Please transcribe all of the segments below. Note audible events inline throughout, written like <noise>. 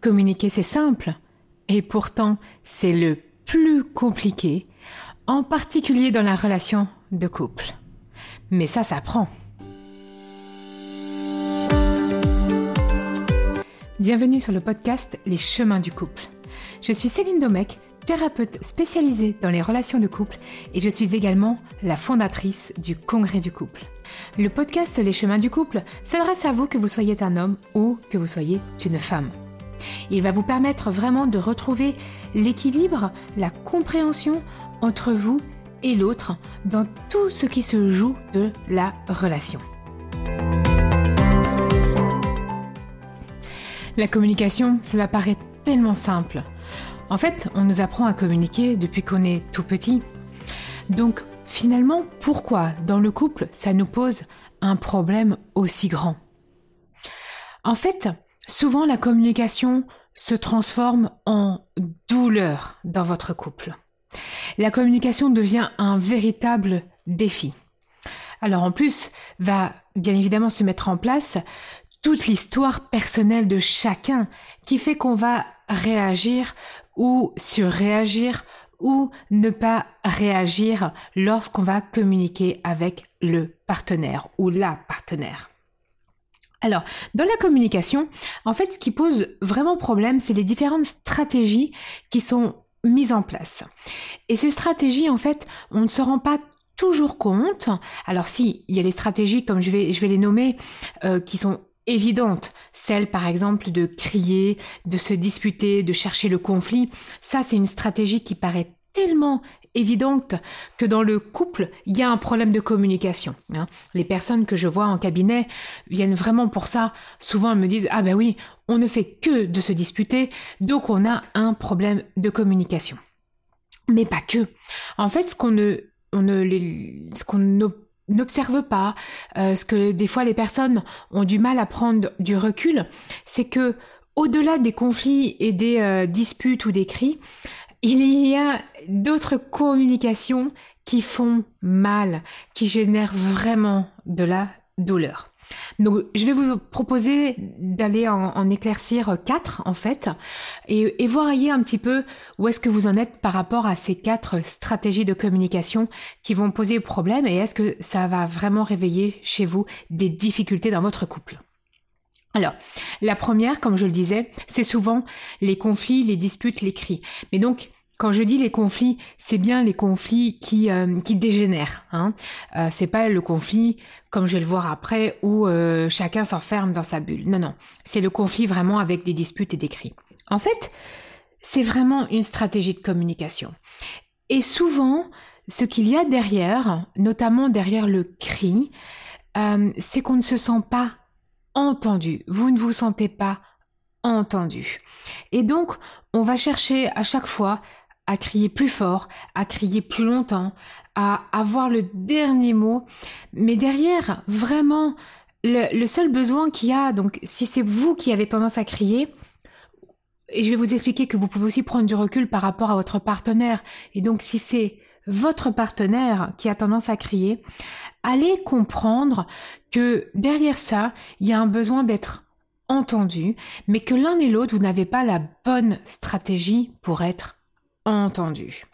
Communiquer, c'est simple. Et pourtant, c'est le plus compliqué, en particulier dans la relation de couple. Mais ça s'apprend. Bienvenue sur le podcast Les chemins du couple. Je suis Céline Domecq, thérapeute spécialisée dans les relations de couple et je suis également la fondatrice du Congrès du couple. Le podcast Les chemins du couple s'adresse à vous que vous soyez un homme ou que vous soyez une femme. Il va vous permettre vraiment de retrouver l'équilibre, la compréhension entre vous et l'autre dans tout ce qui se joue de la relation. La communication, cela paraît tellement simple. En fait, on nous apprend à communiquer depuis qu'on est tout petit. Donc, finalement, pourquoi dans le couple ça nous pose un problème aussi grand? En fait, Souvent, la communication se transforme en douleur dans votre couple. La communication devient un véritable défi. Alors en plus, va bien évidemment se mettre en place toute l'histoire personnelle de chacun qui fait qu'on va réagir ou surréagir ou ne pas réagir lorsqu'on va communiquer avec le partenaire ou la partenaire. Alors, dans la communication, en fait, ce qui pose vraiment problème, c'est les différentes stratégies qui sont mises en place. Et ces stratégies, en fait, on ne se rend pas toujours compte. Alors si, il y a les stratégies, comme je vais, je vais les nommer, euh, qui sont évidentes. Celle, par exemple, de crier, de se disputer, de chercher le conflit. Ça, c'est une stratégie qui paraît tellement évidente que dans le couple, il y a un problème de communication. Hein. Les personnes que je vois en cabinet viennent vraiment pour ça. Souvent, elles me disent, ah ben oui, on ne fait que de se disputer, donc on a un problème de communication. Mais pas que. En fait, ce qu'on ne, on ce qu'on n'observe pas, euh, ce que des fois les personnes ont du mal à prendre du recul, c'est que au-delà des conflits et des euh, disputes ou des cris, il y a d'autres communications qui font mal, qui génèrent vraiment de la douleur. Donc, je vais vous proposer d'aller en, éclaircir quatre, en fait, et, et un petit peu où est-ce que vous en êtes par rapport à ces quatre stratégies de communication qui vont poser problème et est-ce que ça va vraiment réveiller chez vous des difficultés dans votre couple. Alors, la première, comme je le disais, c'est souvent les conflits, les disputes, les cris. Mais donc, quand je dis les conflits, c'est bien les conflits qui euh, qui dégénèrent. Hein. Euh, c'est pas le conflit comme je vais le voir après où euh, chacun s'enferme dans sa bulle. Non non, c'est le conflit vraiment avec des disputes et des cris. En fait, c'est vraiment une stratégie de communication. Et souvent, ce qu'il y a derrière, notamment derrière le cri, euh, c'est qu'on ne se sent pas entendu. Vous ne vous sentez pas entendu. Et donc, on va chercher à chaque fois à crier plus fort, à crier plus longtemps, à avoir le dernier mot. Mais derrière, vraiment, le, seul besoin qu'il y a, donc si c'est vous qui avez tendance à crier, et je vais vous expliquer que vous pouvez aussi prendre du recul par rapport à votre partenaire, et donc si c'est votre partenaire qui a tendance à crier, allez comprendre que derrière ça, il y a un besoin d'être entendu, mais que l'un et l'autre, vous n'avez pas la bonne stratégie pour être entendu.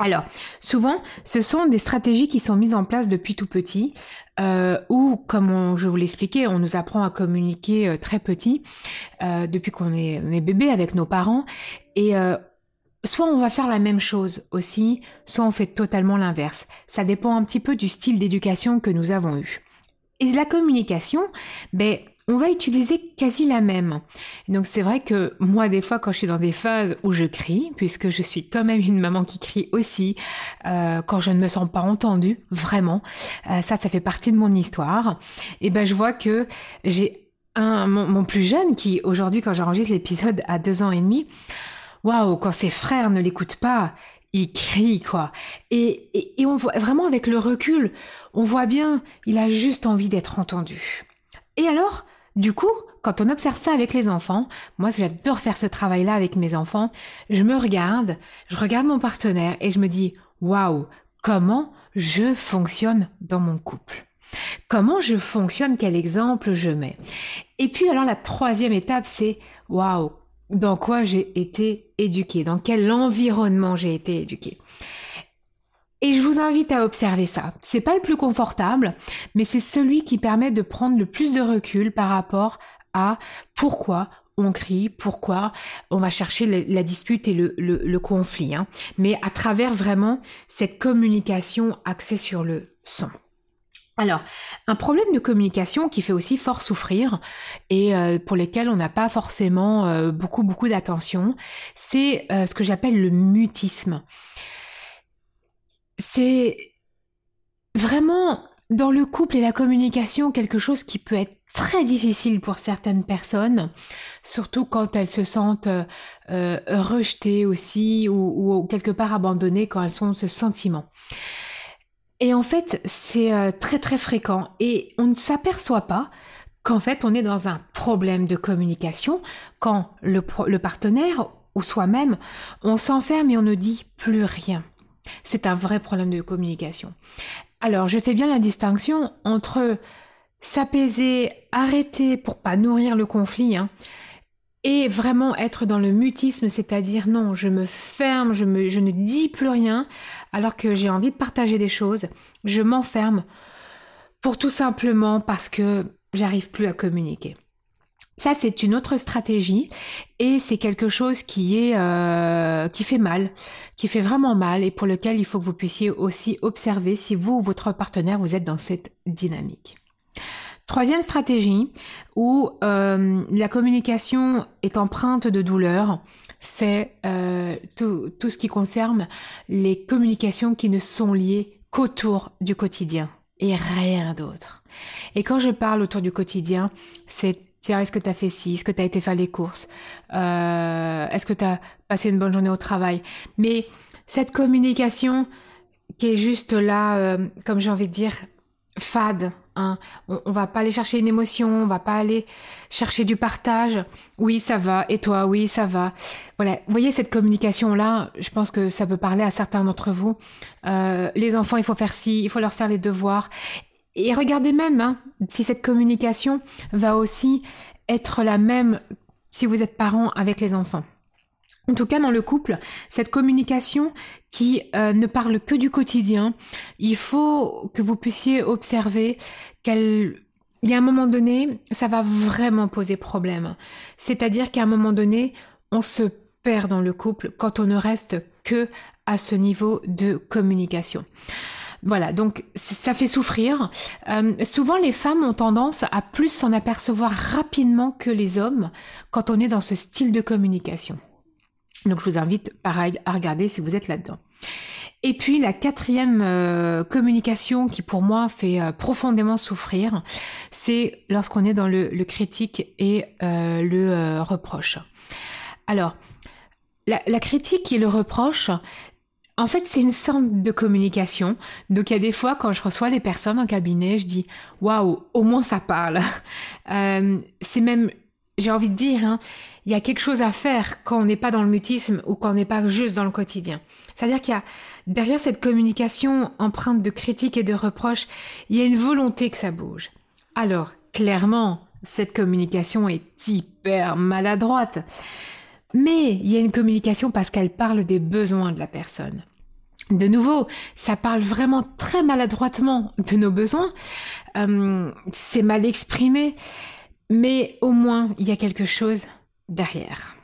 Alors, souvent, ce sont des stratégies qui sont mises en place depuis tout petit, euh, ou comme je vous l'expliquais, on nous apprend à communiquer euh, très petit, euh, depuis qu'on est, est, bébé avec nos parents, et soit on va faire la même chose aussi, soit on fait totalement l'inverse. Ça dépend un petit peu du style d'éducation que nous avons eu. Et la communication, ben, on va utiliser quasi la même. Donc c'est vrai que moi des fois quand je suis dans des phases où je crie, puisque je suis quand même une maman qui crie aussi, euh, quand je ne me sens pas entendue, vraiment, euh, ça ça fait partie de mon histoire, et ben je vois que j'ai un mon, plus jeune qui aujourd'hui quand j'enregistre l'épisode a deux ans et demi, quand ses frères ne l'écoutent pas, il crie quoi. Et, et, et on voit vraiment avec le recul, on voit bien, il a juste envie d'être entendu. Et alors, du coup, quand on observe ça avec les enfants, moi j'adore faire ce travail-là avec mes enfants, je me regarde, je regarde mon partenaire et je me dis, waouh, comment je fonctionne dans mon couple Comment je fonctionne Quel exemple je mets Et puis alors la troisième étape, c'est waouh, dans quoi j'ai été éduquée, dans quel environnement j'ai été éduquée. Et je vous invite à observer ça. C'est pas le plus confortable, mais c'est celui qui permet de prendre le plus de recul par rapport à pourquoi on crie, pourquoi on va chercher la, dispute et le, conflit, hein. mais à travers vraiment cette communication axée sur le son. Alors, un problème de communication qui fait aussi fort souffrir et euh, pour lesquels on n'a pas forcément euh, beaucoup beaucoup d'attention, c'est euh, ce que j'appelle le mutisme. C'est vraiment dans le couple et la communication quelque chose qui peut être très difficile pour certaines personnes, surtout quand elles se sentent rejetées aussi ou, quelque part abandonnées quand elles sont ce sentiment. Et en fait, c'est euh, très très fréquent et on ne s'aperçoit pas qu'en fait on est dans un problème de communication quand le, le partenaire ou soi-même, on s'enferme et on ne dit plus rien. C'est un vrai problème de communication. Alors, je fais bien la distinction entre s'apaiser, arrêter pour pas nourrir le conflit, hein, et vraiment être dans le mutisme, c'est-à-dire non, je me ferme, je, ne dis plus rien alors que j'ai envie de partager des choses, je m'enferme pour tout simplement parce que j'arrive plus à communiquer. Ça, c'est une autre stratégie et c'est quelque chose qui euh, qui fait mal, qui fait vraiment mal et pour lequel il faut que vous puissiez aussi observer si vous ou votre partenaire vous êtes dans cette dynamique. Troisième stratégie où euh, la communication est empreinte de douleur, c'est euh, tout, tout, ce qui concerne les communications qui ne sont liées qu'autour du quotidien et rien d'autre. Et quand je parle autour du quotidien, c'est tiens, est-ce que tu as fait ci, est-ce que tu as été faire les courses, euh, est-ce que tu as passé une bonne journée au travail? Mais cette communication qui est juste là, euh, comme j'ai envie de dire, fade, Hein. On, va pas aller chercher une émotion, on va pas aller chercher du partage. Oui, ça va. Et toi, oui, ça va. Voilà. Voyez cette communication là. Je pense que ça peut parler à certains d'entre vous. Euh, les enfants, il faut faire ci, il faut leur faire les devoirs. Et regardez même hein, si cette communication va aussi être la même si vous êtes parent avec les enfants. En tout cas, dans le couple, cette communication qui euh, ne parle que du quotidien, il faut que vous puissiez observer qu'elle il y a un moment donné, ça va vraiment poser problème. C'est-à-dire qu'à un moment donné, on se perd dans le couple quand on ne reste que à ce niveau de communication. Voilà, donc ça fait souffrir. Euh, souvent, les femmes ont tendance à plus s'en apercevoir rapidement que les hommes quand on est dans ce style de communication. Donc je vous invite pareil à regarder si vous êtes là-dedans. Et puis la quatrième euh, communication qui pour moi fait euh, profondément souffrir, c'est lorsqu'on est dans le, critique et euh, le reproche. Alors, la, la, critique et le reproche, en fait, c'est une sorte de communication. Donc, il y a des fois, quand je reçois les personnes en cabinet, je dis waouh, au moins ça parle. <laughs> c'est même j'ai envie de dire, hein, il y a quelque chose à faire quand on n'est pas dans le mutisme ou quand on n'est pas juste dans le quotidien. C'est-à-dire qu'il y a derrière cette communication empreinte de critique et de reproche, il y a une volonté que ça bouge. Alors, clairement, cette communication est hyper maladroite. Mais il y a une communication parce qu'elle parle des besoins de la personne. De nouveau, ça parle vraiment très maladroitement de nos besoins. Euh, c'est mal exprimé mais au moins il y a quelque chose derrière.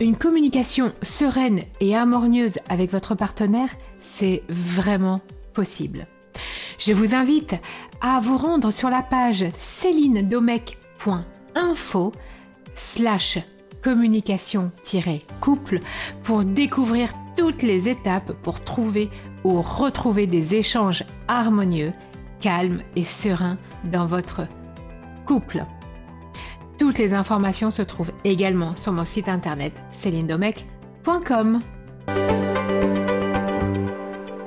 Une communication sereine et harmonieuse avec votre partenaire, c'est vraiment possible. Je vous invite à vous rendre sur la page célinedomec.info slash communication-couple pour découvrir toutes les étapes pour trouver ou retrouver des échanges harmonieux calme et serein dans votre couple. Toutes les informations se trouvent également sur mon site internet célinedomec.com.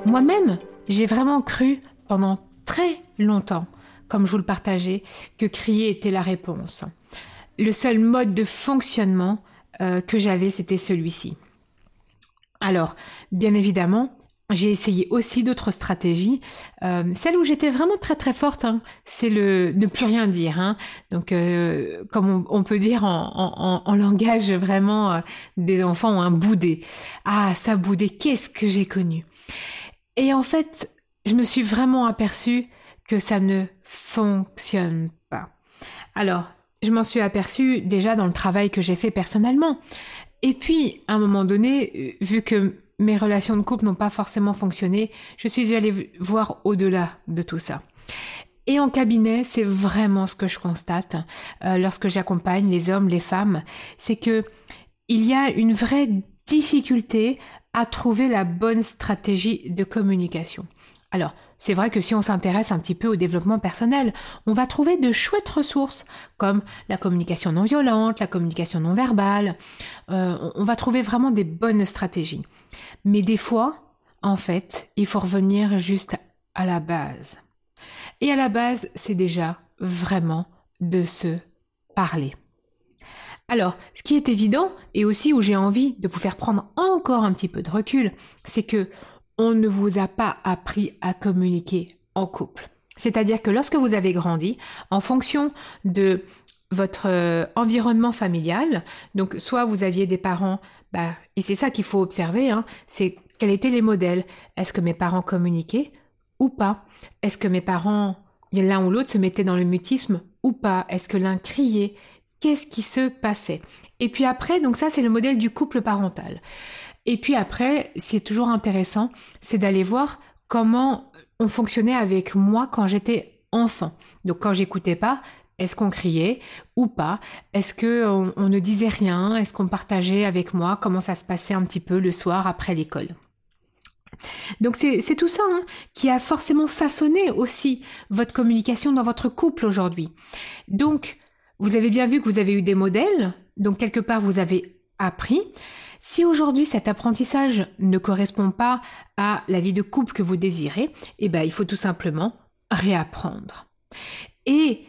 Moi-même, j'ai vraiment cru pendant très longtemps, comme je vous le partageais, que crier était la réponse. Le seul mode de fonctionnement euh, que j'avais, c'était celui-ci. Alors, bien évidemment, j'ai essayé aussi d'autres stratégies. Euh, celle où j'étais vraiment très très forte, hein, c'est le ne plus rien dire. Hein. Donc, euh, comme on, peut dire en, langage vraiment euh, des enfants, un boudé. Ah, ça boudé, qu'est-ce que j'ai connu Et en fait, je me suis vraiment aperçue que ça ne fonctionne pas. Alors, je m'en suis aperçue déjà dans le travail que j'ai fait personnellement. Et puis, à un moment donné, vu que mes relations de couple n'ont pas forcément fonctionné, je suis allée voir au-delà de tout ça. Et en cabinet, c'est vraiment ce que je constate euh, lorsque j'accompagne les hommes, les femmes, c'est que il y a une vraie difficulté à trouver la bonne stratégie de communication. Alors, c'est vrai que si on s'intéresse un petit peu au développement personnel, on va trouver de chouettes ressources comme la communication non violente, la communication non verbale. Euh, on va trouver vraiment des bonnes stratégies. Mais des fois, en fait, il faut revenir juste à la base. Et à la base, c'est déjà vraiment de se parler. Alors, ce qui est évident, et aussi où j'ai envie de vous faire prendre encore un petit peu de recul, c'est que on ne vous a pas appris à communiquer en couple. C'est-à-dire que lorsque vous avez grandi, en fonction de votre euh, environnement familial, donc soit vous aviez des parents, bah, et c'est ça qu'il faut observer, hein, c'est quels étaient les modèles. Est-ce que mes parents communiquaient ou pas? Est-ce que mes parents, l'un ou l'autre, se mettaient dans le mutisme ou pas? Est-ce que l'un criait? Qu'est-ce qui se passait Et puis après, donc ça c'est le modèle du couple parental. Et puis après, ce qui est toujours intéressant, c'est d'aller voir comment on fonctionnait avec moi quand j'étais enfant. Donc quand j'écoutais pas, est-ce qu'on criait ou pas? Est-ce que on, ne disait rien? Est-ce qu'on partageait avec moi? Comment ça se passait un petit peu le soir après l'école? Donc c'est tout ça hein, qui a forcément façonné aussi votre communication dans votre couple aujourd'hui. Donc vous avez bien vu que vous avez eu des modèles, donc quelque part vous avez appris. Si aujourd'hui cet apprentissage ne correspond pas à la vie de couple que vous désirez, eh ben, il faut tout simplement réapprendre. Et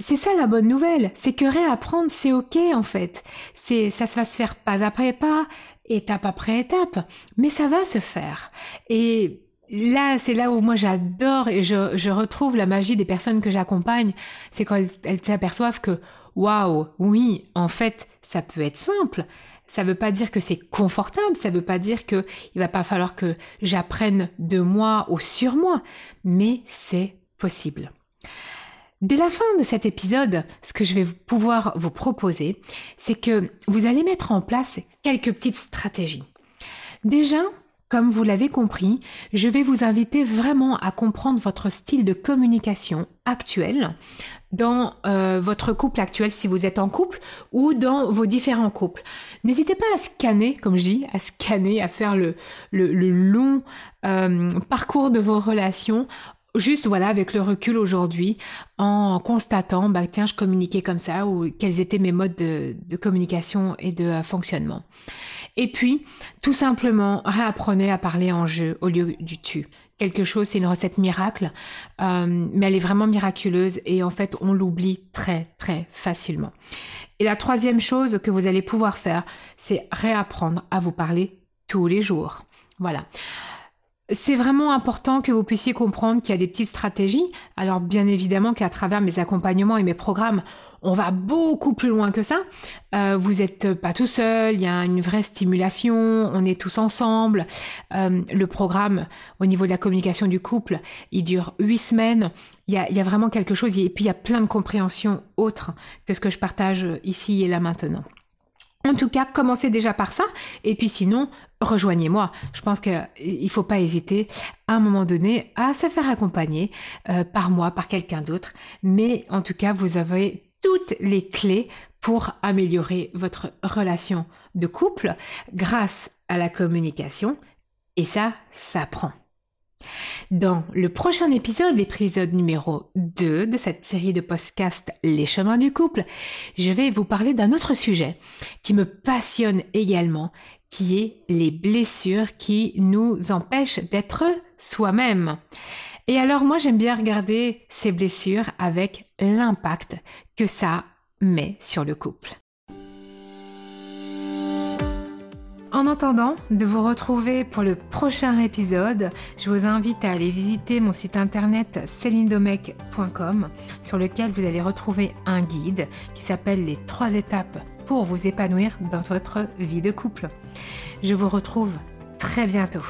c'est ça la bonne nouvelle, c'est que réapprendre c'est ok en fait. C'est ça va se faire pas après pas, étape après étape, mais ça va se faire. Et là, c'est là où moi j'adore et je, je, retrouve la magie des personnes que j'accompagne, c'est quand elles, s'aperçoivent que waouh, oui, en fait, ça peut être simple. Ça veut pas dire que c'est confortable, ça veut pas dire que il va pas falloir que j'apprenne de moi ou sur moi, mais c'est possible. Dès la fin de cet épisode, ce que je vais pouvoir vous proposer, c'est que vous allez mettre en place quelques petites stratégies. Déjà, comme vous l'avez compris, je vais vous inviter vraiment à comprendre votre style de communication actuel dans euh, votre couple actuel si vous êtes en couple ou dans vos différents couples. N'hésitez pas à scanner, comme je dis, à scanner, à faire le, long euh, parcours de vos relations juste voilà avec le recul aujourd'hui en constatant bah tiens je communiquais comme ça ou quels étaient mes modes de, de communication et de euh, fonctionnement et puis, tout simplement, réapprenez à parler en jeu au lieu du tu. Quelque chose, c'est une recette miracle, euh, mais elle est vraiment miraculeuse et en fait, on l'oublie très, très facilement. Et la troisième chose que vous allez pouvoir faire, c'est réapprendre à vous parler tous les jours. Voilà. C'est vraiment important que vous puissiez comprendre qu'il y a des petites stratégies. Alors bien évidemment qu'à travers mes accompagnements et mes programmes, on va beaucoup plus loin que ça. Euh, vous n'êtes pas tout seul, il y a une vraie stimulation, on est tous ensemble. Euh, le programme au niveau de la communication du couple, il dure huit semaines. Il y a, il y a vraiment quelque chose et puis il y a plein de compréhensions autres que ce que je partage ici et là maintenant. En tout cas, commencez déjà par ça, et puis sinon, rejoignez-moi. Je pense qu'il ne faut pas hésiter à un moment donné à se faire accompagner euh, par moi, par quelqu'un d'autre. Mais en tout cas, vous avez toutes les clés pour améliorer votre relation de couple grâce à la communication. Et ça, ça prend. Dans le prochain épisode, l'épisode numéro 2 de cette série de podcasts Les chemins du couple, je vais vous parler d'un autre sujet qui me passionne également, qui est les blessures qui nous empêchent d'être soi-même. Et alors moi j'aime bien regarder ces blessures avec l'impact que ça met sur le couple. En attendant de vous retrouver pour le prochain épisode, je vous invite à aller visiter mon site internet celindomec.com sur lequel vous allez retrouver un guide qui s'appelle les trois étapes pour vous épanouir dans votre vie de couple. Je vous retrouve très bientôt.